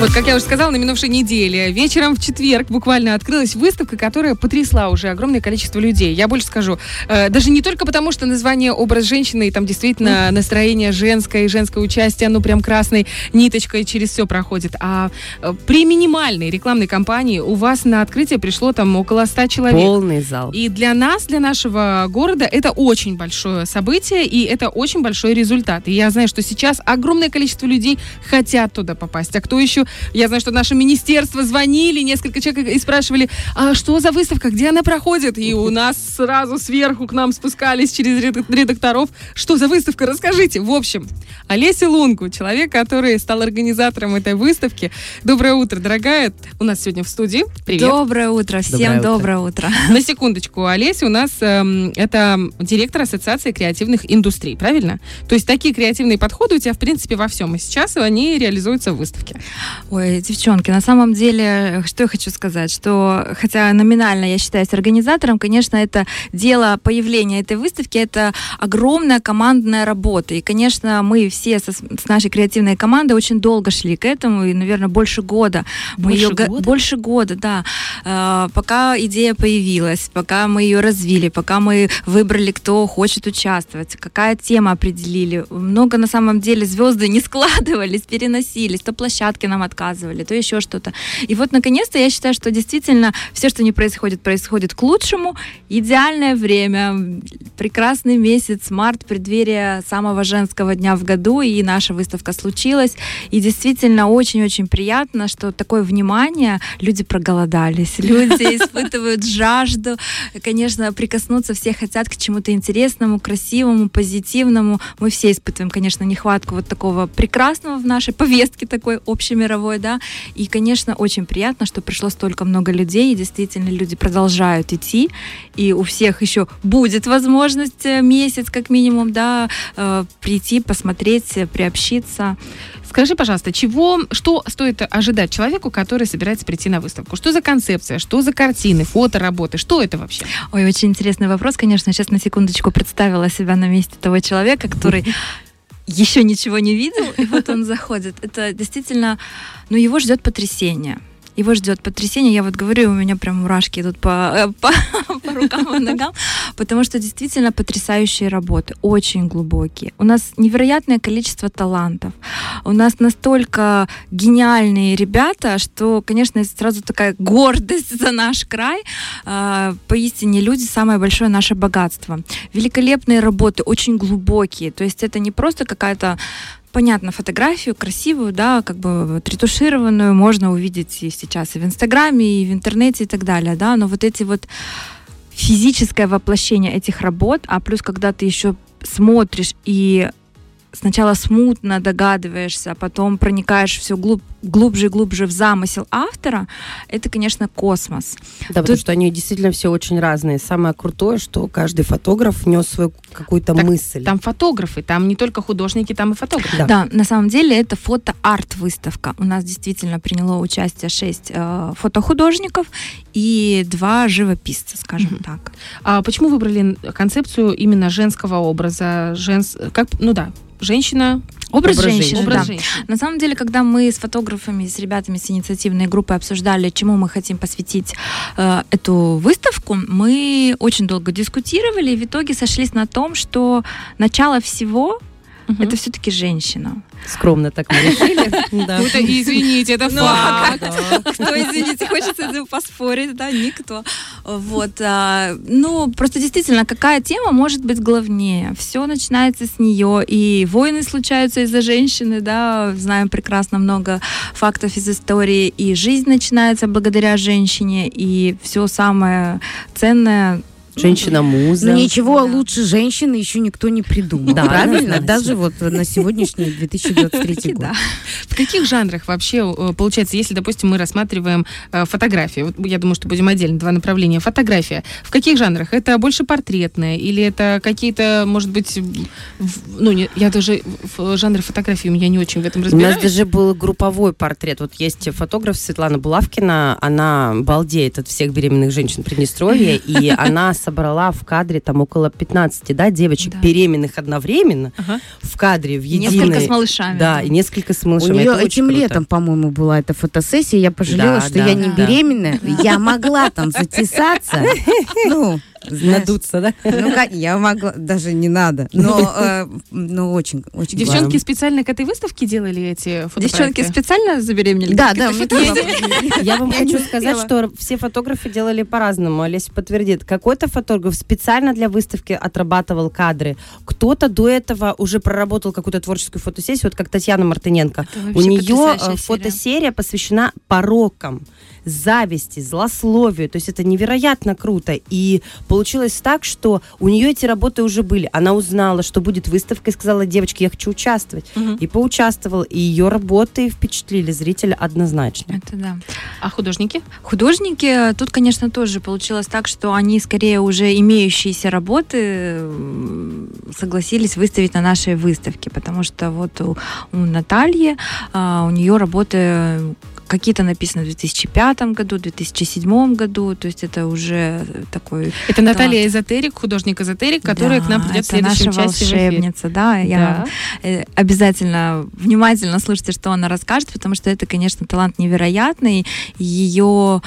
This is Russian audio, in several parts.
Вот, как я уже сказала, на минувшей неделе, вечером в четверг буквально открылась выставка, которая потрясла уже огромное количество людей. Я больше скажу, э, даже не только потому, что название «Образ женщины» и там действительно настроение женское и женское участие, оно прям красной ниточкой через все проходит, а э, при минимальной рекламной кампании у вас на открытие пришло там около 100 человек. Полный зал. И для нас, для нашего города, это очень большое событие, и это очень большой результат. И я знаю, что сейчас огромное количество людей хотят туда попасть. А кто еще я знаю, что наше министерство звонили, несколько человек и спрашивали, а что за выставка, где она проходит? И у нас сразу сверху к нам спускались через редакторов. Что за выставка? Расскажите. В общем, Олеся Лунку, человек, который стал организатором этой выставки. Доброе утро, дорогая. У нас сегодня в студии. Привет. Доброе утро. Всем доброе утро. утро. На секундочку. Олеся у нас эм, это директор Ассоциации креативных индустрий, правильно? То есть такие креативные подходы у тебя, в принципе, во всем. И сейчас они реализуются в выставке. Ой, девчонки, на самом деле, что я хочу сказать, что хотя номинально я считаюсь организатором, конечно, это дело появления этой выставки, это огромная командная работа. И, конечно, мы все со, с нашей креативной командой очень долго шли к этому, и, наверное, больше года. Мы больше ее, года? Больше года, да. Э, пока идея появилась, пока мы ее развили, пока мы выбрали, кто хочет участвовать, какая тема определили. Много, на самом деле, звезды не складывались, переносились, то площадки нам отказывали, то еще что-то. И вот, наконец-то, я считаю, что действительно все, что не происходит, происходит к лучшему. Идеальное время, прекрасный месяц, март, преддверие самого женского дня в году, и наша выставка случилась. И действительно очень-очень приятно, что такое внимание, люди проголодались, люди испытывают жажду, конечно, прикоснуться все хотят к чему-то интересному, красивому, позитивному. Мы все испытываем, конечно, нехватку вот такого прекрасного в нашей повестке такой общемировой мировой, да, и, конечно, очень приятно, что пришло столько много людей, и действительно люди продолжают идти, и у всех еще будет возможность э, месяц, как минимум, да, э, прийти, посмотреть, приобщиться. Скажи, пожалуйста, чего, что стоит ожидать человеку, который собирается прийти на выставку? Что за концепция, что за картины, фото, работы? Что это вообще? Ой, очень интересный вопрос, конечно. Сейчас на секундочку представила себя на месте того человека, который еще ничего не видел, и вот он заходит. Это действительно, ну, его ждет потрясение его ждет потрясение. Я вот говорю, у меня прям мурашки идут по, э, по, по рукам и ногам, потому что действительно потрясающие работы, очень глубокие. У нас невероятное количество талантов. У нас настолько гениальные ребята, что, конечно, сразу такая гордость за наш край. А, поистине люди самое большое наше богатство. Великолепные работы, очень глубокие. То есть это не просто какая-то понятно, фотографию красивую, да, как бы ретушированную можно увидеть и сейчас и в Инстаграме, и в интернете и так далее, да, но вот эти вот физическое воплощение этих работ, а плюс когда ты еще смотришь и сначала смутно догадываешься, а потом проникаешь все глуб, глубже и глубже в замысел автора, это, конечно, космос. Да, Тут... потому что они действительно все очень разные. Самое крутое, что каждый фотограф внес свою какую-то так мысль. Там фотографы, там не только художники, там и фотографы. Да, да на самом деле это фото-арт-выставка. У нас действительно приняло участие шесть э, фотохудожников и два живописца, скажем mm-hmm. так. А почему выбрали концепцию именно женского образа? Женс... Как... Ну да, женщина Образ, образ женщины, образ да. женщины. На самом деле, когда мы с фотографами, с ребятами с инициативной группы обсуждали, чему мы хотим посвятить э, эту выставку, мы очень долго дискутировали и в итоге сошлись на том, что начало всего угу. это все-таки женщина. Скромно так мы решили. Это, извините, это ну, факт. Кто, извините, хочется этим поспорить, да, никто. Вот. А, ну, просто действительно, какая тема может быть главнее? Все начинается с нее, и войны случаются из-за женщины, да, знаем прекрасно много фактов из истории, и жизнь начинается благодаря женщине, и все самое ценное Женщина-муза. Ну, ничего да. лучше женщины еще никто не придумал. Да, правильно? Даже вот на сегодняшний 2023 год. В каких жанрах вообще э, получается, если, допустим, мы рассматриваем э, фотографии, я думаю, что будем отдельно два направления. Фотография. В каких жанрах? Это больше портретная или это какие-то, может быть, ну, я даже в жанре фотографии у меня не очень в этом разбираюсь. У нас даже был групповой портрет. Вот есть фотограф Светлана Булавкина, она балдеет от всех беременных женщин Приднестровья, и она собрала в кадре там около 15, да, девочек Да. беременных одновременно Ага. в кадре, в единой... Несколько с малышами. Да, и несколько с У малышами. нее Это этим круто. летом, по-моему, была эта фотосессия. Я пожалела, Да, что да, я не да. беременная. Я могла там затесаться. Ну, знаешь, Надуться, да? Ну, как, я могла, даже не надо. Но, э, ну, очень, очень Девчонки классно. специально к этой выставке делали эти фотографии? Девчонки специально забеременели? Да, да, Я вам Я хочу сказать, что все фотографы делали по-разному. Олеся подтвердит. Какой-то фотограф специально для выставки отрабатывал кадры. Кто-то до этого уже проработал какую-то творческую фотосессию, вот как Татьяна Мартыненко. У нее фотосерия посвящена порокам, зависти, злословию. То есть это невероятно круто. И получилось так, что у нее эти работы уже были. Она узнала, что будет выставка, и сказала, девочки, я хочу участвовать. Мгм. И поучаствовала. И ее работы впечатлили зрителя однозначно. Это да. А художники? Художники, тут, конечно, тоже получилось так, что они скорее уже имеющиеся работы согласились выставить на нашей выставке, потому что вот у, у Натальи, а, у нее работы какие-то написаны в 2005 году, 2007 году, то есть это уже такой... Это Наталья Эзотерик, художник-эзотерик, которая Да, к нам придет в наша следующем эфир. волшебница, да, я э, обязательно внимательно слушайте, что она расскажет, потому что это, конечно, талант невероятный. Ее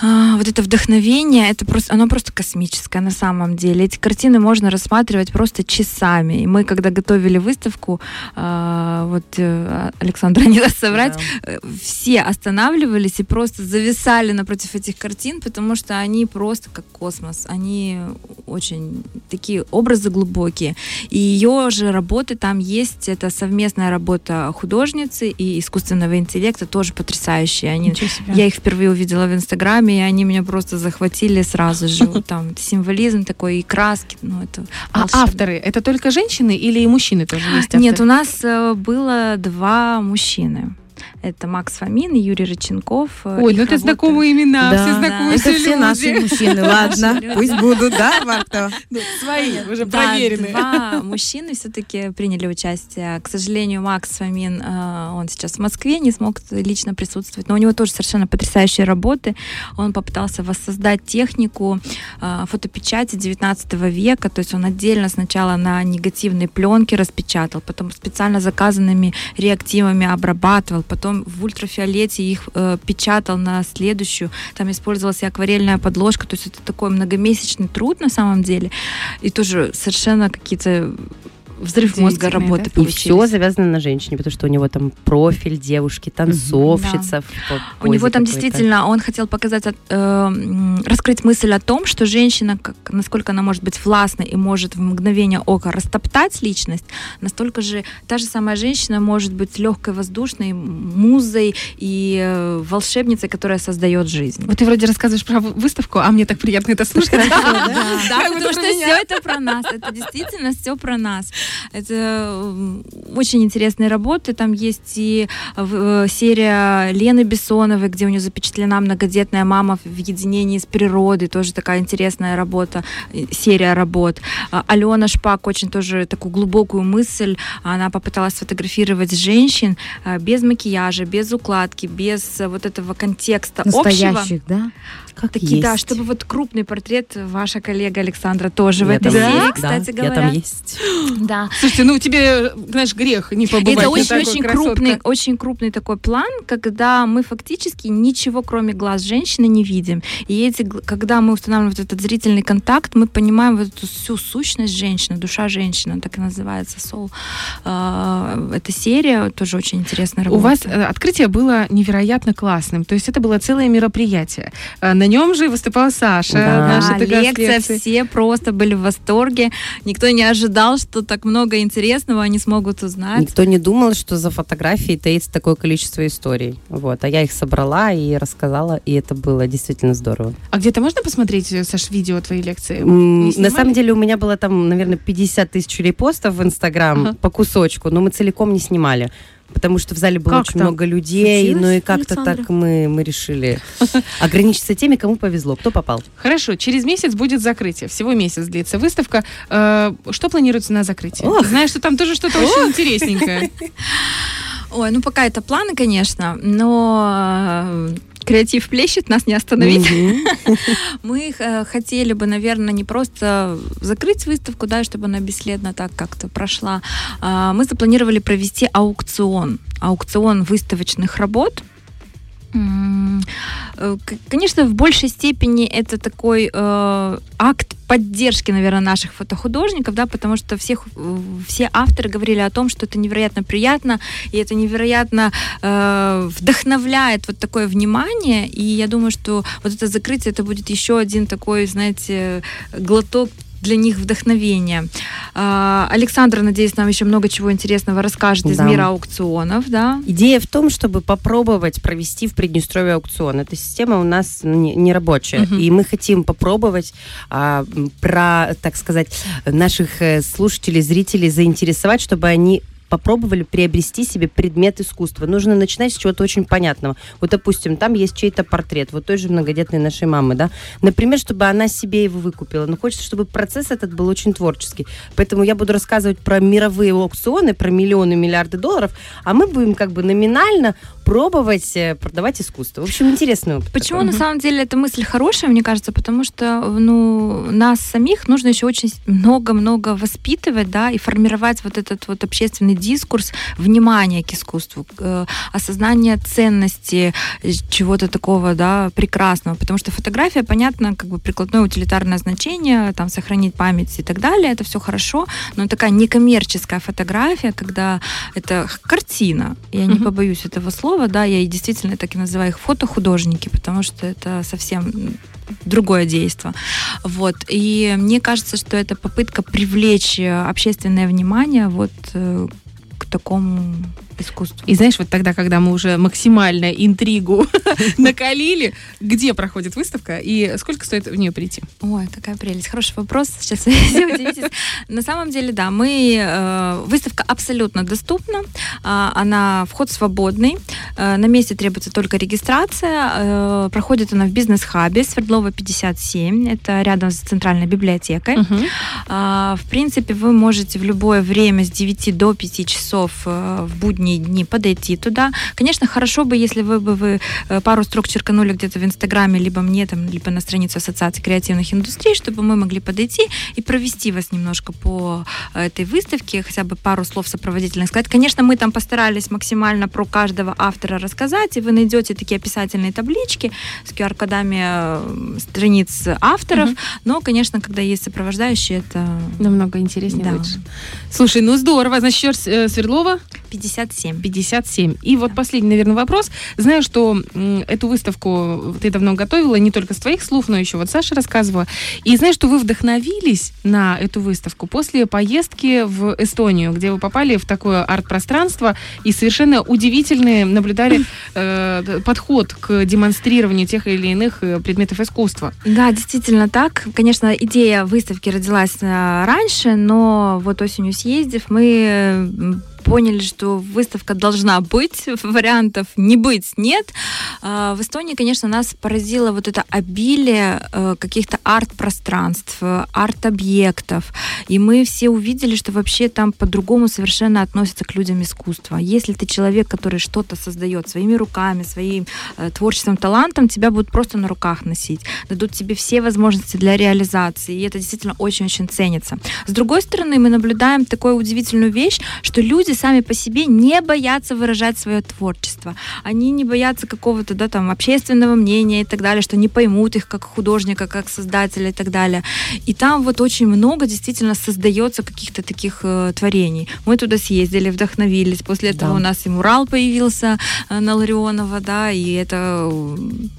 а, вот это вдохновение, это просто, оно просто космическое на самом деле. Эти картины можно рассматривать просто часами. И мы, когда готовили выставку, а, вот э, Александра не даст соврать, э, все останавливались и просто зависали напротив этих картин, потому что они просто как космос. Они очень такие образы глубокие. И ее же работы там есть. Это совместная работа художницы и искусственного интеллекта, тоже потрясающие. Они, я их впервые увидела в Инстаграме, и они меня просто захватили сразу же. Там символизм такой и краски. Ну, это А авторы, это только женщины или и мужчины тоже есть авторы? Нет, у нас э, было два мужчины. Это Макс Фомин и Юрий Рыченков. Э, Ой, Их ну это работы- знакомые имена, Да, все да. знакомые Это все люди. наши мужчины, ладно, пусть будут, да, Марта? Ну, Свои, уже Да, проверенные. два мужчины все-таки приняли участие. К сожалению, Макс Фомин, э, он сейчас в Москве, не смог лично присутствовать, но у него тоже совершенно потрясающие работы. Он попытался воссоздать технику э, фотопечати 19 века, то есть он отдельно сначала на негативной пленке распечатал, потом специально заказанными реактивами обрабатывал, потом в ультрафиолете их э, печатал на следующую, там использовалась и акварельная подложка, то есть это такой многомесячный труд на самом деле, и тоже совершенно какие-то взрыв мозга работы да? И все завязано на женщине, потому что у него там профиль девушки, танцовщица. в У него там действительно, он хотел показать, от- э, раскрыть мысль о том, что женщина, как, насколько она может быть властной и может в мгновение ока растоптать личность, настолько же та же самая женщина может быть легкой, воздушной, музой и э, волшебницей, которая создает жизнь. Вот ты вроде рассказываешь про вы- выставку, а мне так приятно это слушать. Да, потому что все это про нас. Это действительно все про нас. Это очень интересные работы. Там есть и э, серия Лены Бессоновой, где у нее запечатлена многодетная мама в единении с природой. Тоже такая интересная работа, э, серия работ. А, Алена Шпак очень тоже такую глубокую мысль. Она попыталась сфотографировать женщин э, без макияжа, без укладки, без э, вот этого контекста общего. Настоящих, да? Как Такие, да, есть. чтобы вот крупный портрет ваша коллега Александра тоже в Я этой там серии, есть, кстати да, говоря. Я там есть. Да. Слушайте, ну тебе, знаешь, грех не побывать Это на очень, крупный, очень крупный такой план, когда мы фактически ничего, кроме глаз женщины, не видим. И эти, когда мы устанавливаем вот этот зрительный контакт, мы понимаем вот эту всю сущность женщины, душа женщины, так и называется Soul. А, Эта серия тоже очень интересная У работа. вас э, открытие было невероятно классным. То есть это было целое мероприятие. Э, На нем же выступала Саша, Да. наша Да, лекция. все просто были в восторге. Никто не ожидал, что так много интересного они смогут узнать. Никто не думал, что за фотографией таится такое количество историй. Вот. А я их собрала и рассказала, и это было действительно здорово. А где-то можно посмотреть, э, Саш, видео твоей лекции? На самом деле у меня было там, наверное, 50 тысяч репостов в Инстаграм Ага. по кусочку, но мы целиком не снимали. Потому что в зале было Как очень так? много людей, Случилось, ну и как-то Александра? так мы, мы решили ограничиться теми, кому повезло, кто попал. Хорошо, через месяц будет закрытие. Всего месяц длится выставка. Э, Что планируется на закрытие? Знаешь, что там тоже что-то очень интересненькое. Ой, ну пока это планы, конечно, но креатив плещет, нас не остановить. Мы э, хотели бы, наверное, не просто закрыть выставку, да, чтобы она бесследно так как-то прошла. А, мы запланировали провести аукцион. Аукцион выставочных работ – конечно, в большей степени это такой э, акт поддержки, наверное, наших фотохудожников, да, потому что всех, все авторы говорили о том, что это невероятно приятно, и это невероятно э, вдохновляет вот такое внимание, и я думаю, что вот это закрытие, это будет еще один такой, знаете, глоток для них вдохновение. А, Александра, надеюсь, нам еще много чего интересного расскажет из да. мира аукционов, да? Идея в том, чтобы попробовать провести в Приднестровье аукцион. Эта система у нас не, не рабочая, угу. и мы хотим попробовать а, про, так сказать, наших э, слушателей, зрителей заинтересовать, чтобы они попробовали приобрести себе предмет искусства. Нужно начинать с чего-то очень понятного. Вот, допустим, там есть чей-то портрет, вот той же многодетной нашей мамы, да. Например, чтобы она себе его выкупила. Но хочется, чтобы процесс этот был очень творческий. Поэтому я буду рассказывать про мировые аукционы, про миллионы, миллиарды долларов, а мы будем как бы номинально пробовать э, продавать искусство. В общем, интересный опыт. Почему такой. на самом деле эта мысль хорошая, мне кажется, потому что ну, нас самих нужно еще очень много-много воспитывать, да, и формировать вот этот вот общественный дискурс внимания к искусству, э, осознание ценности э, чего-то такого, да, прекрасного, потому что фотография, понятно, как бы прикладное утилитарное значение, там, сохранить память и так далее, это все хорошо, но такая некоммерческая фотография, когда это картина, я не побоюсь этого слова, слова, да, я и действительно так и называю их фотохудожники, потому что это совсем другое действие. Вот. И мне кажется, что это попытка привлечь общественное внимание вот э, к такому искусству. И знаешь, вот тогда, когда мы уже максимально интригу накалили, где проходит выставка и сколько стоит в нее прийти? Ой, какая прелесть. Хороший вопрос. Сейчас все удивитесь. На самом деле, да, мы... Э, выставка абсолютно доступна. Э, она вход свободный. Э, на месте требуется только регистрация. Э, проходит она в бизнес-хабе Свердлова 57. Это рядом с центральной библиотекой. Угу. В принципе, вы можете в любое время с 9 до 5 часов э, в будни будние дни подойти туда. Конечно, хорошо бы, если вы бы вы э, пару строк черканули где-то в Инстаграме, либо мне там, либо на страницу Ассоциации креативных индустрий, чтобы мы могли подойти и провести вас немножко по э, этой выставке, хотя бы пару слов сопроводительных сказать. Конечно, мы там постарались максимально про каждого автора рассказать, и вы найдете такие описательные таблички с QR-кодами э, страниц авторов, угу. но, конечно, когда есть сопровождающие, это... Намного интереснее да. лучше. Слушай, ну здорово. Значит, Свердлова? 57. 57. И вот последний, наверное, вопрос. Знаю, что эту выставку ты давно готовила, не только с твоих слов, но еще вот Саша рассказывала. И знаю, что вы вдохновились на эту выставку после поездки в Эстонию, где вы попали в такое арт-пространство и совершенно удивительный наблюдали э, подход к демонстрированию тех или иных э, предметов искусства. Да, действительно так. Конечно, идея выставки родилась э, раньше, но вот осенью съездив, мы поняли, что выставка должна быть, вариантов не быть нет. А, в Эстонии, конечно, нас поразило вот это обилие э, каких-то арт-пространств, арт-объектов. И мы все увидели, что вообще там по-другому совершенно относятся к людям искусства. Если ты человек, который что-то создает своими руками, своим э, творчеством, талантом, тебя будут просто на руках носить. Дадут тебе все возможности для реализации. И это действительно очень-очень ценится. С другой стороны, мы наблюдаем такую удивительную вещь, что люди сами по себе не боятся выражать свое творчество. Они не боятся какого-то, да, там, общественного мнения и так далее, что не поймут их как художника, как создателя и так далее. И там вот очень много действительно создается каких-то таких э, творений. Мы туда съездили, вдохновились. После этого да. у нас и мурал появился э, на Ларионова, да, и это... Э,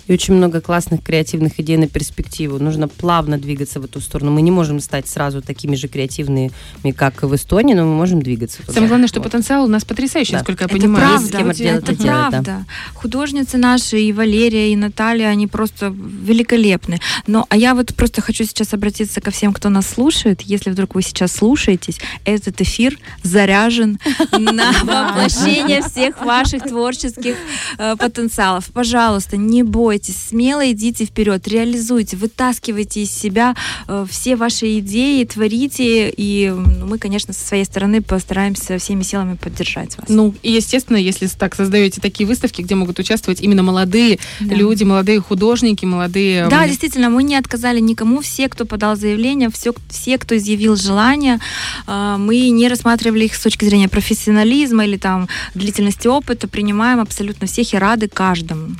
и очень много классных креативных идей на перспективу. Нужно плавно двигаться в эту сторону. Мы не можем стать сразу такими же креативными, как в Эстонии, но мы можем двигаться. Самое главное, что вот потенциал у нас потрясающий, да. насколько я это понимаю. Правда, это, это, это правда. Да. Художницы наши, и Валерия, и Наталья, они просто великолепны. Но, а я вот просто хочу сейчас обратиться ко всем, кто нас слушает. Если вдруг вы сейчас слушаетесь, этот эфир заряжен на воплощение всех ваших творческих э, потенциалов. Пожалуйста, не бойтесь, смело идите вперед, реализуйте, вытаскивайте из себя э, все ваши идеи, творите. И мы, конечно, со своей стороны постараемся всеми силами силами поддержать вас. Ну, и, естественно, если так создаете такие выставки, где могут участвовать именно молодые да. люди, молодые художники, молодые... Да, действительно, мы не отказали никому. Все, кто подал заявление, все, все кто изъявил желание, э, мы не рассматривали их с точки зрения профессионализма или там длительности опыта, принимаем абсолютно всех и рады каждому.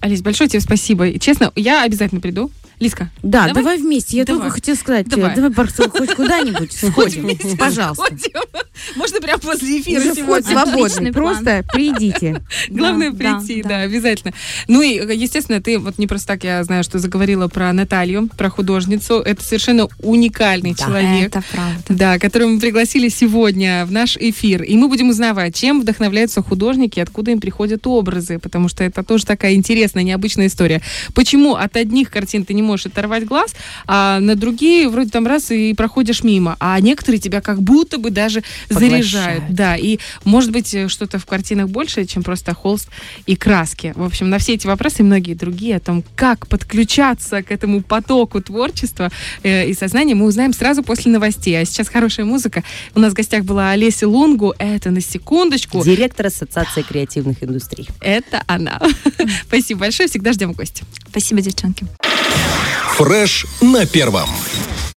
Алис, большое тебе спасибо. И, честно, я обязательно приду. Лиска. Да, давай, давай вместе. Я давай. только хотела сказать, давай, давай Барсу, хоть куда-нибудь сходим, пожалуйста. Можно прямо после эфира Уже сегодня. Свободно, просто придите. Главное прийти, да, обязательно. Ну и, естественно, ты вот не просто так, я знаю, что заговорила про Наталью, про художницу. Это совершенно уникальный человек. это правда. Да, которого мы пригласили сегодня в наш эфир. И мы будем узнавать, чем вдохновляются художники, откуда им приходят образы, потому что это тоже такая интересная, необычная история. Почему от одних картин ты не можешь можешь оторвать глаз, а на другие вроде там раз и проходишь мимо, а некоторые тебя как будто бы даже Поглощают. заряжают. Да, и может быть что-то в картинах больше, чем просто холст и краски. В общем, на все эти вопросы и многие другие о том, как подключаться к этому потоку творчества э, и сознания, мы узнаем сразу после новостей. А сейчас хорошая музыка. У нас в гостях была Олеся Лунгу. Это на секундочку. Директор Ассоциации креативных индустрий. Это она. Спасибо большое. Всегда ждем гостя. Спасибо, девчонки. Фреш на первом.